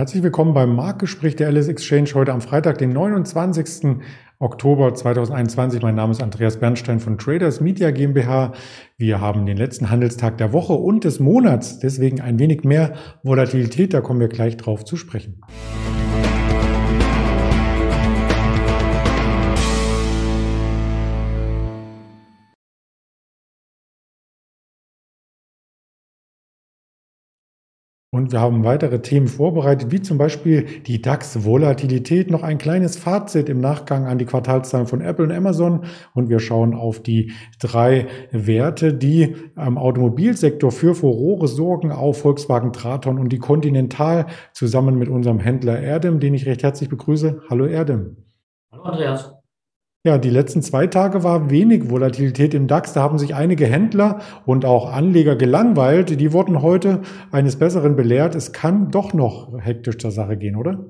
Herzlich willkommen beim Marktgespräch der Alice Exchange heute am Freitag, den 29. Oktober 2021. Mein Name ist Andreas Bernstein von Traders Media GmbH. Wir haben den letzten Handelstag der Woche und des Monats, deswegen ein wenig mehr Volatilität. Da kommen wir gleich drauf zu sprechen. Und wir haben weitere Themen vorbereitet, wie zum Beispiel die DAX-Volatilität, noch ein kleines Fazit im Nachgang an die Quartalszahlen von Apple und Amazon. Und wir schauen auf die drei Werte, die am Automobilsektor für Furore sorgen, auf Volkswagen Traton und die Continental zusammen mit unserem Händler Erdem, den ich recht herzlich begrüße. Hallo Erdem. Hallo Andreas. Ja, die letzten zwei Tage war wenig Volatilität im DAX. Da haben sich einige Händler und auch Anleger gelangweilt. Die wurden heute eines Besseren belehrt. Es kann doch noch hektisch zur Sache gehen, oder?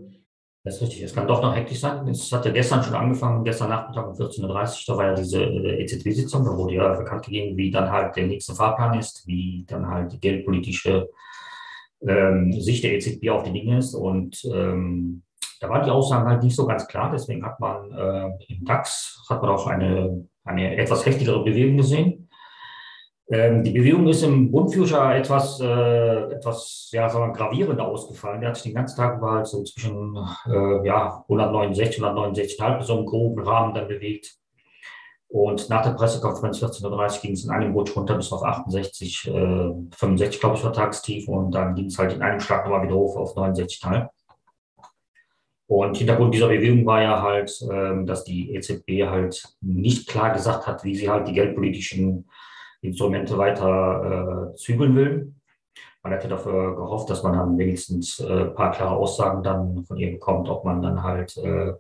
Das ist richtig. Es kann doch noch hektisch sein. Es hat ja gestern schon angefangen, gestern Nachmittag um 14.30 Uhr, da war ja diese äh, EZB-Sitzung, da wurde ja bekannt gegeben, wie dann halt der nächste Fahrplan ist, wie dann halt die geldpolitische ähm, Sicht der EZB auf die Dinge ist. Und ähm, da waren die Aussagen halt nicht so ganz klar. Deswegen hat man äh, im DAX hat man auch eine, eine etwas heftigere Bewegung gesehen. Ähm, die Bewegung ist im Bundfuture etwas, äh, etwas ja, sagen wir, gravierender ausgefallen. Der hat sich den ganzen Tag über halt so zwischen äh, ja, 169, 169,5 so im groben Rahmen dann bewegt. Und nach der Pressekonferenz 14.30 Uhr ging es in einem Rutsch runter bis auf 68, äh, 65, glaube ich, war Tagstief. Und dann ging es halt in einem Schlag nochmal wieder hoch auf 69,5. Und Hintergrund dieser Bewegung war ja halt, ähm, dass die EZB halt nicht klar gesagt hat, wie sie halt die geldpolitischen Instrumente weiter äh, zügeln will. Man hätte dafür gehofft, dass man dann wenigstens äh, ein paar klare Aussagen dann von ihr bekommt, ob man dann halt äh,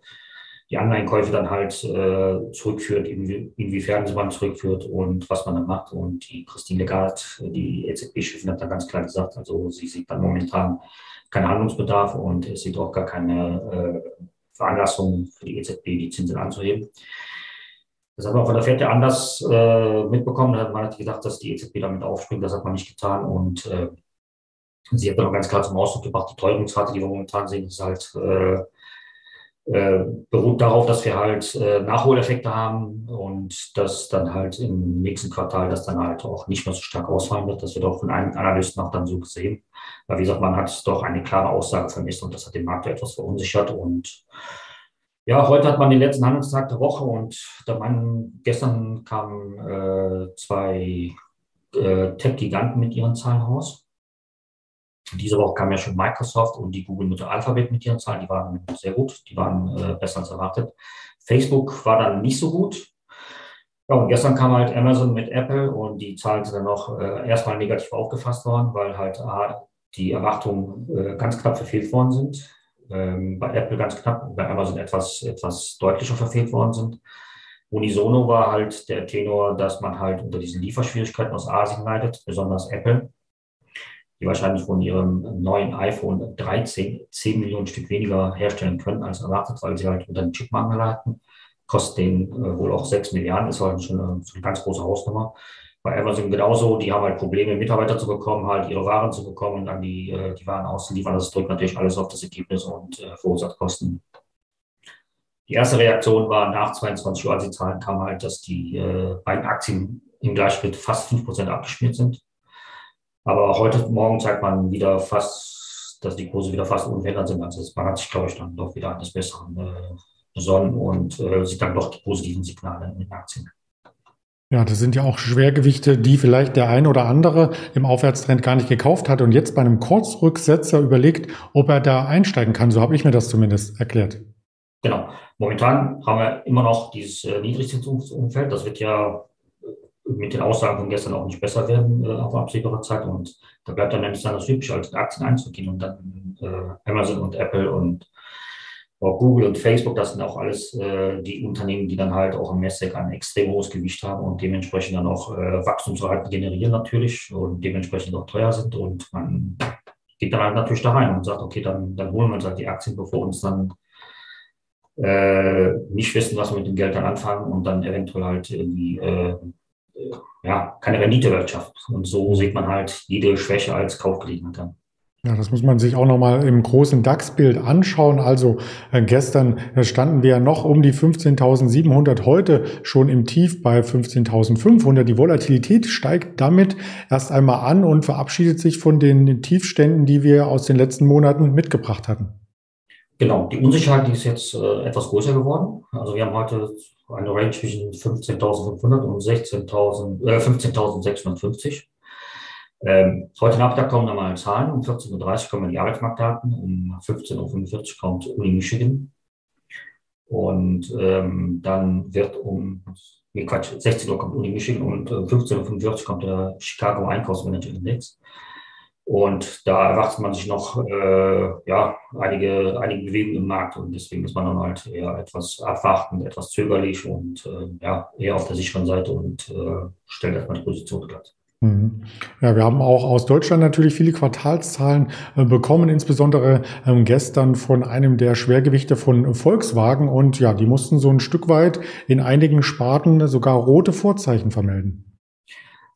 die Anleihenkäufe dann halt äh, zurückführt, inwie inwiefern sie man zurückführt und was man dann macht. Und die Christine Lagarde, die EZB-Chefin, hat da ganz klar gesagt, also sie sieht dann momentan keinen Handlungsbedarf und es sieht auch gar keine äh, Veranlassung für die EZB, die Zinsen anzuheben. Das hat man von der ja anders äh, mitbekommen. Man hat gedacht, dass die EZB damit aufspringt. Das hat man nicht getan. Und äh, sie hat dann auch ganz klar zum Ausdruck gebracht, die Teuerungsrate, die wir momentan sehen, ist halt äh, äh, beruht darauf, dass wir halt äh, Nachholeffekte haben und dass dann halt im nächsten Quartal das dann halt auch nicht mehr so stark ausfallen wird. Das wird auch von einigen Analysten auch dann so gesehen. Weil wie gesagt, man hat doch eine klare Aussage vermisst und das hat den Markt etwas verunsichert. Und ja, heute hat man den letzten Handelstag der Woche und der Mann, gestern kamen äh, zwei äh, Tech-Giganten mit ihren Zahlen raus. Diese Woche kam ja schon Microsoft und die Google Mutter Alphabet mit ihren Zahlen. Die waren sehr gut, die waren äh, besser als erwartet. Facebook war dann nicht so gut. Ja, und gestern kam halt Amazon mit Apple und die Zahlen sind dann noch äh, erstmal negativ aufgefasst worden, weil halt äh, die Erwartungen äh, ganz knapp verfehlt worden sind. Ähm, bei Apple ganz knapp, bei Amazon etwas, etwas deutlicher verfehlt worden sind. Unisono war halt der Tenor, dass man halt unter diesen Lieferschwierigkeiten aus Asien leidet, besonders Apple die wahrscheinlich von ihrem neuen iPhone 13 10 Millionen Stück weniger herstellen können als erwartet, weil sie halt unter den Chipmangel hatten. Kostet denen äh, wohl auch 6 Milliarden, ist halt schon eine, eine ganz große Hausnummer. Bei Amazon genauso, die haben halt Probleme, Mitarbeiter zu bekommen, halt ihre Waren zu bekommen und dann die, äh, die Waren auszuliefern. Das drückt natürlich alles auf das Ergebnis und äh, verursacht Kosten. Die erste Reaktion war nach 22 Uhr, als die Zahlen kamen, halt, dass die äh, beiden Aktien im Gleichschritt fast 5% abgeschmiert sind. Aber heute Morgen zeigt man wieder fast, dass die Kurse wieder fast unverändert sind. Also man hat sich, glaube ich, dann doch wieder eines Besseren äh, besonnen und äh, sieht dann doch die positiven Signale in den Aktien. Ja, das sind ja auch Schwergewichte, die vielleicht der eine oder andere im Aufwärtstrend gar nicht gekauft hat und jetzt bei einem Kurzrücksetzer überlegt, ob er da einsteigen kann. So habe ich mir das zumindest erklärt. Genau. Momentan haben wir immer noch dieses äh, Niedrigzinsumfeld. Das wird ja mit den Aussagen von gestern auch nicht besser werden äh, auf absehbare Zeit. Und da bleibt dann dann das Typische, als Aktien einzugehen und dann äh, Amazon und Apple und auch Google und Facebook, das sind auch alles äh, die Unternehmen, die dann halt auch im Nasdaq ein extrem hohes Gewicht haben und dementsprechend dann auch äh, Wachstumsraten generieren natürlich und dementsprechend auch teuer sind. Und man geht dann halt natürlich da rein und sagt, okay, dann, dann holen wir uns halt die Aktien, bevor uns dann äh, nicht wissen, was wir mit dem Geld dann anfangen und dann eventuell halt irgendwie äh, ja, keine Renditewirtschaft. Und so sieht man halt jede Schwäche als Kaufgelegenheit an. Ja, das muss man sich auch nochmal im großen DAX-Bild anschauen. Also äh, gestern äh, standen wir noch um die 15.700, heute schon im Tief bei 15.500. Die Volatilität steigt damit erst einmal an und verabschiedet sich von den Tiefständen, die wir aus den letzten Monaten mitgebracht hatten. Genau, die Unsicherheit die ist jetzt äh, etwas größer geworden. Also wir haben heute eine Range zwischen 15.500 und 16.000, äh, 15.650. Ähm, heute Nachmittag kommen nochmal Zahlen. Um 14.30 Uhr kommen die Arbeitsmarktdaten. Um 15.45 Uhr kommt Uni Michigan. Und ähm, dann wird um, nee, Quatsch, 16 Uhr kommt Uni Michigan und um 15.45 Uhr kommt der Chicago Einkaufsmanager Index. Und da erwartet man sich noch äh, ja, einige, einige Bewegungen im Markt und deswegen ist man dann halt eher etwas abwartend, etwas zögerlich und äh, ja, eher auf der sicheren Seite und äh, stellt erstmal die Position glatt. Mhm. Ja, wir haben auch aus Deutschland natürlich viele Quartalszahlen äh, bekommen, insbesondere ähm, gestern von einem der Schwergewichte von Volkswagen. Und ja, die mussten so ein Stück weit in einigen Sparten sogar rote Vorzeichen vermelden.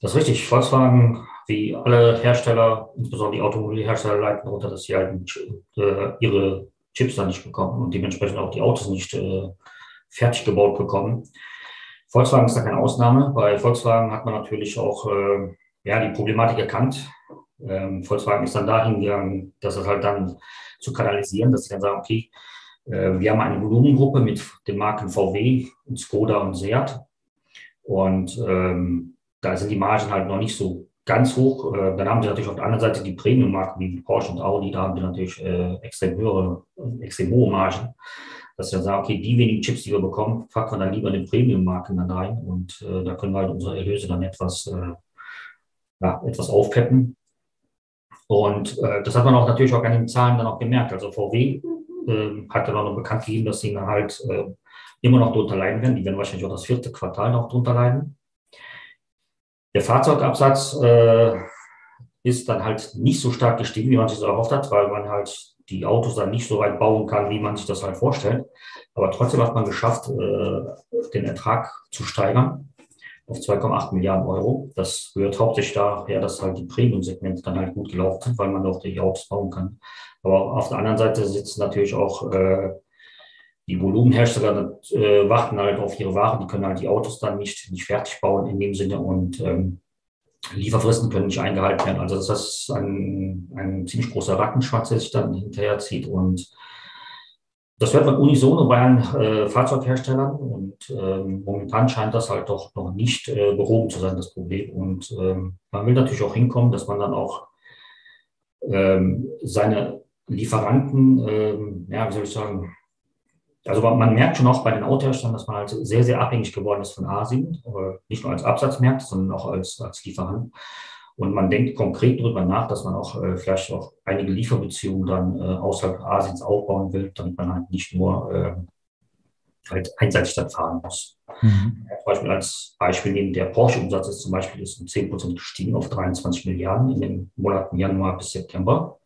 Das ist richtig. Volkswagen, wie alle Hersteller, insbesondere die Automobilhersteller, leiten darunter, dass sie halt äh, ihre Chips dann nicht bekommen und dementsprechend auch die Autos nicht äh, fertig gebaut bekommen. Volkswagen ist da keine Ausnahme. Bei Volkswagen hat man natürlich auch äh, ja, die Problematik erkannt. Ähm, Volkswagen ist dann dahin gegangen, dass es halt dann zu kanalisieren, dass sie dann sagen, okay, äh, wir haben eine Volumengruppe mit den Marken VW und Skoda und Seat. Und ähm, da sind die Margen halt noch nicht so ganz hoch. Äh, dann haben sie natürlich auf der anderen Seite die Premium-Marken wie Porsche und Audi, da haben sie natürlich äh, extrem höhere, extrem hohe Margen dass wir sagen, okay, die wenigen Chips, die wir bekommen, packen wir dann lieber in den Premium-Marken dann rein und äh, da können wir halt unsere Erlöse dann etwas, äh, ja, etwas aufpeppen. Und äh, das hat man auch natürlich auch an den Zahlen dann auch gemerkt. Also VW äh, hat dann auch noch bekannt gegeben, dass sie dann halt äh, immer noch drunter leiden werden. Die werden wahrscheinlich auch das vierte Quartal noch drunter leiden. Der Fahrzeugabsatz äh, ist dann halt nicht so stark gestiegen, wie man sich so erhofft hat, weil man halt die Autos dann nicht so weit bauen kann, wie man sich das halt vorstellt. Aber trotzdem hat man geschafft, äh, den Ertrag zu steigern auf 2,8 Milliarden Euro. Das rührt hauptsächlich daher, dass halt die Premium-Segmente dann halt gut gelaufen sind, weil man auch die Autos bauen kann. Aber auf der anderen Seite sitzen natürlich auch äh, die Volumenhersteller, äh, warten halt auf ihre Ware. Die können halt die Autos dann nicht, nicht fertig bauen in dem Sinne und ähm, Lieferfristen können nicht eingehalten werden. Also das ist ein, ein ziemlich großer Rattenschwanz, der sich dann hinterher zieht. Und das hört man unisono bei allen äh, Fahrzeugherstellern. Und ähm, momentan scheint das halt doch noch nicht äh, behoben zu sein, das Problem. Und ähm, man will natürlich auch hinkommen, dass man dann auch ähm, seine Lieferanten, ähm, ja, wie soll ich sagen, also man merkt schon auch bei den Autoherstellern, dass man halt sehr, sehr abhängig geworden ist von Asien, nicht nur als Absatzmarkt, sondern auch als, als Lieferant. Und man denkt konkret darüber nach, dass man auch äh, vielleicht auch einige Lieferbeziehungen dann äh, außerhalb Asiens aufbauen will, damit man halt nicht nur äh, halt einseitig dann fahren muss. Mhm. Zum Beispiel als Beispiel nehmen, der Porsche-Umsatz ist zum Beispiel ist um 10 Prozent gestiegen auf 23 Milliarden in den Monaten Januar bis September.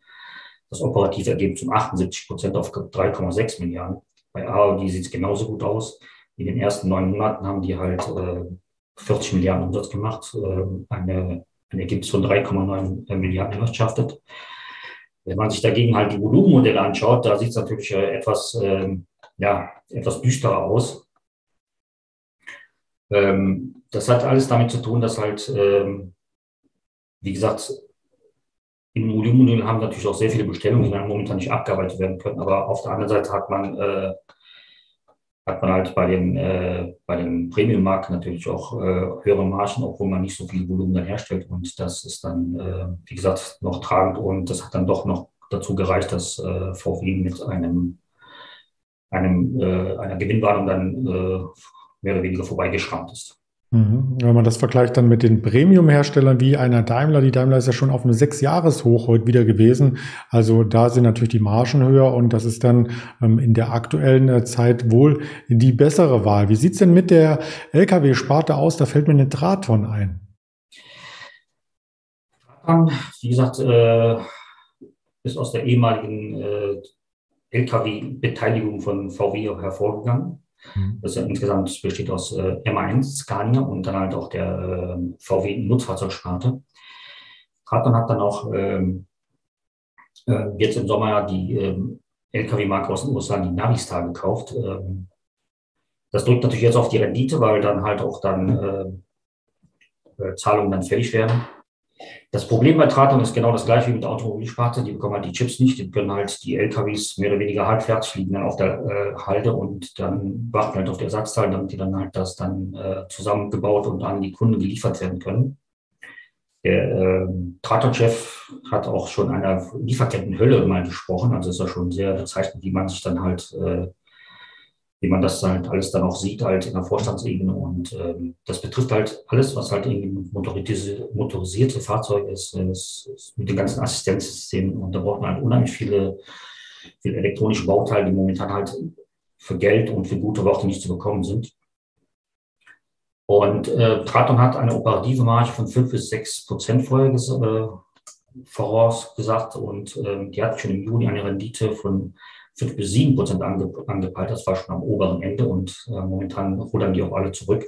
Das operative Ergebnis um 78 Prozent auf 3,6 Milliarden. Bei Audi sieht es genauso gut aus. In den ersten neun Monaten haben die halt äh, 40 Milliarden Umsatz gemacht, äh, eine, ein Ergebnis von 3,9 Milliarden erwirtschaftet. Wenn man sich dagegen halt die Volumenmodelle anschaut, da sieht es natürlich äh, etwas, ähm, ja, etwas düsterer aus. Ähm, das hat alles damit zu tun, dass halt, ähm, wie gesagt, im Volumenmodell haben natürlich auch sehr viele Bestellungen, die dann momentan nicht abgearbeitet werden können. Aber auf der anderen Seite hat man, äh, hat man halt bei den, äh, bei den Premium-Marken natürlich auch äh, höhere Margen, obwohl man nicht so viel Volumen dann herstellt. Und das ist dann, äh, wie gesagt, noch tragend. Und das hat dann doch noch dazu gereicht, dass äh, VW mit einem, einem äh, einer Gewinnwarnung dann mehr oder weniger vorbeigeschrammt ist. Mhm. Wenn man das vergleicht dann mit den Premium-Herstellern wie einer Daimler, die Daimler ist ja schon auf einem Sechs-Jahres-Hoch heute wieder gewesen. Also da sind natürlich die Margen höher und das ist dann ähm, in der aktuellen äh, Zeit wohl die bessere Wahl. Wie sieht's denn mit der Lkw-Sparte aus? Da fällt mir eine Draton ein. Wie gesagt, äh, ist aus der ehemaligen äh, Lkw-Beteiligung von VW hervorgegangen. Mhm. Das ja insgesamt besteht aus äh, MA1, Scania und dann halt auch der äh, VW Nutzfahrzeugsparte. Traton hat dann auch ähm, äh, jetzt im Sommer die ähm, Lkw-Marke aus den USA, die Navistar, gekauft. Ähm, das drückt natürlich jetzt auf die Rendite, weil dann halt auch dann äh, äh, Zahlungen dann fällig werden. Das Problem bei Traton ist genau das gleiche wie mit der Automobilsparte. Die bekommen halt die Chips nicht. Die können halt die LKWs mehr oder weniger halbfertig liegen dann auf der äh, Halde und dann warten halt auf die Ersatzteile, damit die dann halt das dann äh, zusammengebaut und an die Kunden geliefert werden können. Der äh, Traton-Chef hat auch schon einer Lieferkettenhölle mal gesprochen. Also ist ja schon sehr bezeichnend, wie man sich dann halt äh, wie man das halt alles dann auch sieht, halt in der Vorstandsebene. Und ähm, das betrifft halt alles, was halt irgendwie motorisierte, motorisierte Fahrzeuge ist, ist, ist, mit den ganzen Assistenzsystemen. Und da braucht man halt unheimlich viele, viele elektronische Bauteile, die momentan halt für Geld und für gute Worte nicht zu bekommen sind. Und äh, Traton hat eine operative Marge von 5 bis 6 Prozent vorher äh, vorausgesagt und äh, die hat schon im Juni eine Rendite von 5 bis 7 Prozent ange, angepeilt. Das war schon am oberen Ende und äh, momentan rudern die auch alle zurück.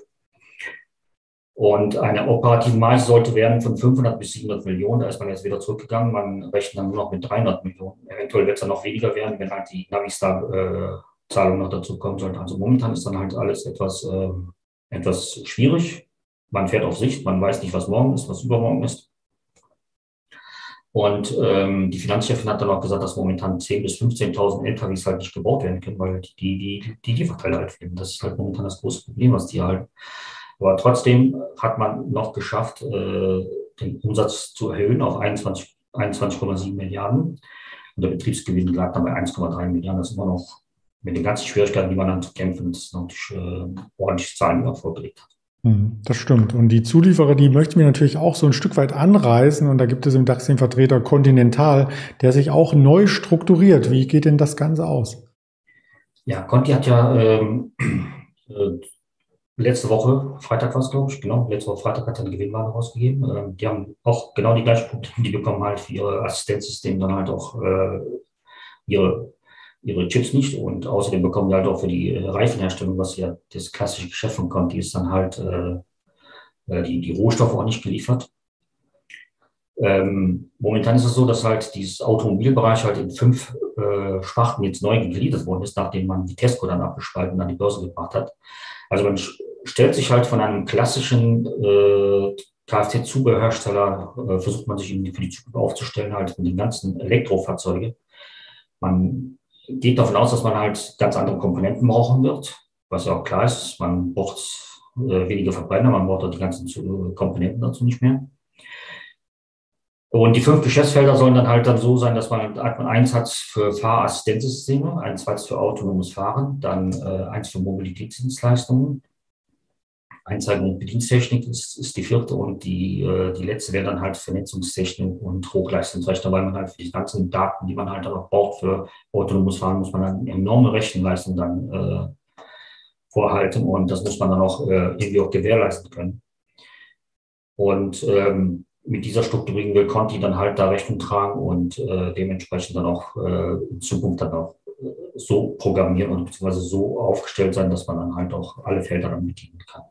Und eine operative Marge sollte werden von 500 bis 700 Millionen. Da ist man jetzt wieder zurückgegangen. Man rechnet dann nur noch mit 300 Millionen. Eventuell wird es dann noch weniger werden, wenn halt die Navistar-Zahlung noch dazu kommen sollte. Also momentan ist dann halt alles etwas, äh, etwas schwierig. Man fährt auf Sicht, man weiß nicht, was morgen ist, was übermorgen ist. Und ähm, die Finanzchefin hat dann auch gesagt, dass momentan 10.000 bis 15.000 LKWs halt nicht gebaut werden können, weil die, die, die Lieferteile halt fehlen. Das ist halt momentan das große Problem, was die halt. Aber trotzdem hat man noch geschafft, äh, den Umsatz zu erhöhen auf 21,7 21 Milliarden. Und der Betriebsgewinn lag dann bei 1,3 Milliarden. Das ist immer noch mit den ganzen Schwierigkeiten, die man dann zu kämpfen, das ist natürlich äh, ordentlich Zahlen, die man vorgelegt hat. Hm, das stimmt. Und die Zulieferer, die möchten wir natürlich auch so ein Stück weit anreißen. Und da gibt es im DAX den Vertreter Continental, der sich auch neu strukturiert. Wie geht denn das Ganze aus? Ja, Conti hat ja ähm, äh, letzte Woche, Freitag war es, glaube ich, genau, letzte Woche Freitag hat er eine Gewinnwarnung rausgegeben. Ähm, die haben auch genau die gleichen Probleme, die bekommen halt für ihre Assistenzsysteme dann halt auch äh, ihre ihre Chips nicht und außerdem bekommen die halt auch für die äh, Reifenherstellung, was ja das klassische Geschäft von Conti ist, dann halt äh, äh, die, die Rohstoffe auch nicht geliefert. Ähm, momentan ist es so, dass halt dieses Automobilbereich halt in fünf äh, Sparten jetzt neu gegliedert worden ist, nachdem man die Tesco dann abgespalten an die Börse gebracht hat. Also man stellt sich halt von einem klassischen äh, Kfz-Zubehörhersteller, äh, versucht man sich für die Zukunft aufzustellen, halt mit den ganzen Elektrofahrzeugen. Man geht davon aus, dass man halt ganz andere Komponenten brauchen wird, was ja auch klar ist. Man braucht äh, weniger Verbrenner, man braucht auch die ganzen äh, Komponenten dazu nicht mehr. Und die fünf Geschäftsfelder sollen dann halt dann so sein, dass man, man eins hat für Fahrassistenzsysteme, ein zweites für autonomes Fahren, dann äh, eins für Mobilitätsdienstleistungen, Einzeigen und Bedienstechnik ist, ist die vierte und die, äh, die letzte wäre dann halt Vernetzungstechnik und Hochleistungsrechner, weil man halt für die ganzen Daten, die man halt auch braucht für autonomes Fahren, muss man dann enorme Rechenleistung dann äh, vorhalten und das muss man dann auch äh, irgendwie auch gewährleisten können. Und ähm, mit dieser Strukturierung will Conti dann halt da Rechnung tragen und äh, dementsprechend dann auch äh, in Zukunft dann auch äh, so programmieren und beziehungsweise so aufgestellt sein, dass man dann halt auch alle Felder dann bedienen kann.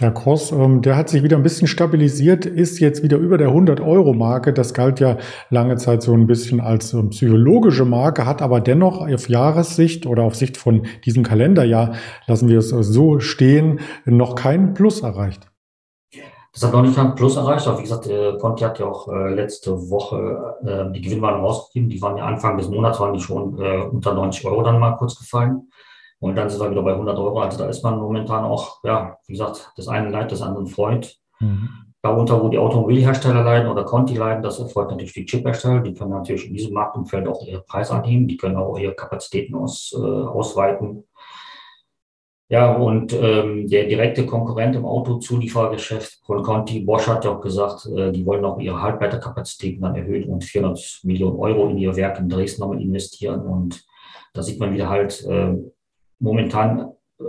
Der Kurs, ähm, der hat sich wieder ein bisschen stabilisiert, ist jetzt wieder über der 100-Euro-Marke. Das galt ja lange Zeit so ein bisschen als ähm, psychologische Marke, hat aber dennoch auf Jahressicht oder auf Sicht von diesem Kalenderjahr, lassen wir es so stehen, noch keinen Plus erreicht. Das hat noch nicht keinen Plus erreicht, aber wie gesagt, äh, Conti hat ja auch äh, letzte Woche äh, die Gewinnwarnung rausgegeben. Die waren ja Anfang des Monats, waren die schon unter 90 Euro dann mal kurz gefallen. Und dann sind wir wieder bei 100 Euro. Also da ist man momentan auch, ja, wie gesagt, das eine Leid, das andere freut. Mhm. Darunter, wo die Automobilhersteller leiden oder Conti leiden, das erfolgt natürlich die Chiphersteller. Die können natürlich in diesem Marktumfeld auch ihre Preise anheben. Die können auch ihre Kapazitäten aus, äh, ausweiten. Ja, und ähm, der direkte Konkurrent im Autozulieferergeschäft von Conti, Bosch hat ja auch gesagt, äh, die wollen auch ihre Halbleiterkapazitäten dann erhöhen und 400 Millionen Euro in ihr Werk in Dresden nochmal investieren. Und da sieht man wieder halt, äh, momentan äh,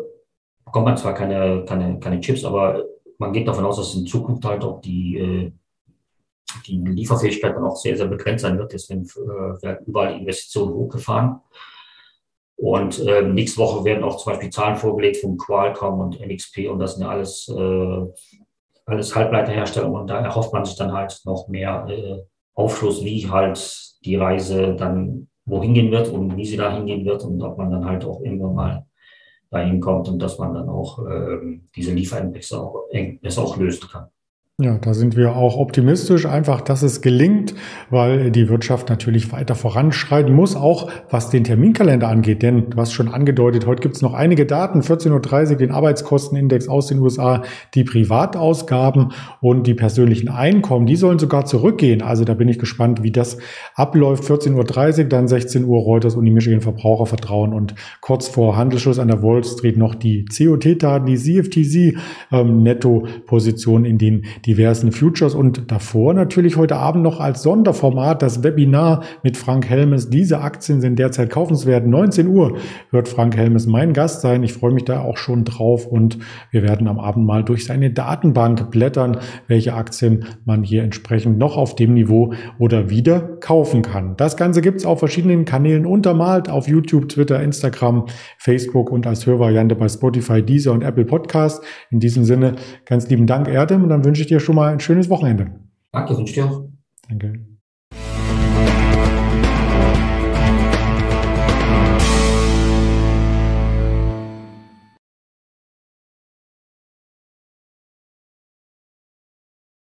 bekommt man zwar keine, keine, keine Chips, aber man geht davon aus, dass in Zukunft halt auch die, äh, die Lieferfähigkeit dann auch sehr, sehr begrenzt sein wird. Deswegen äh, werden überall Investitionen hochgefahren. Und äh, nächste Woche werden auch zum Beispiel Zahlen vorgelegt von Qualcomm und NXP und das sind ja alles, äh, alles Halbleiterhersteller und da erhofft man sich dann halt noch mehr, äh, Aufschluss, wie halt die Reise dann wohin gehen wird und wie sie da hingehen wird und ob man dann halt auch irgendwann mal dahin kommt und dass man dann auch äh, diese Lieferengpässe auch, auch lösen kann. Ja, da sind wir auch optimistisch, einfach, dass es gelingt, weil die Wirtschaft natürlich weiter voranschreiten muss, auch was den Terminkalender angeht. Denn du hast schon angedeutet, heute gibt es noch einige Daten, 14.30 Uhr den Arbeitskostenindex aus den USA, die Privatausgaben und die persönlichen Einkommen, die sollen sogar zurückgehen. Also da bin ich gespannt, wie das abläuft. 14.30 Uhr, dann 16 Uhr Reuters und die Michigan Verbrauchervertrauen und kurz vor Handelsschluss an der Wall Street noch die COT-Daten, die CFTC-Netto-Position, ähm, in denen diversen Futures und davor natürlich heute Abend noch als Sonderformat das Webinar mit Frank Helmes. Diese Aktien sind derzeit kaufenswert. 19 Uhr wird Frank Helmes mein Gast sein. Ich freue mich da auch schon drauf und wir werden am Abend mal durch seine Datenbank blättern, welche Aktien man hier entsprechend noch auf dem Niveau oder wieder kaufen kann. Das Ganze gibt es auf verschiedenen Kanälen untermalt auf YouTube, Twitter, Instagram, Facebook und als Hörvariante bei Spotify, Deezer und Apple Podcast. In diesem Sinne ganz lieben Dank, Erdem, und dann wünsche ich dir dir schon mal ein schönes Wochenende. Danke, wünsche dir auch. Danke.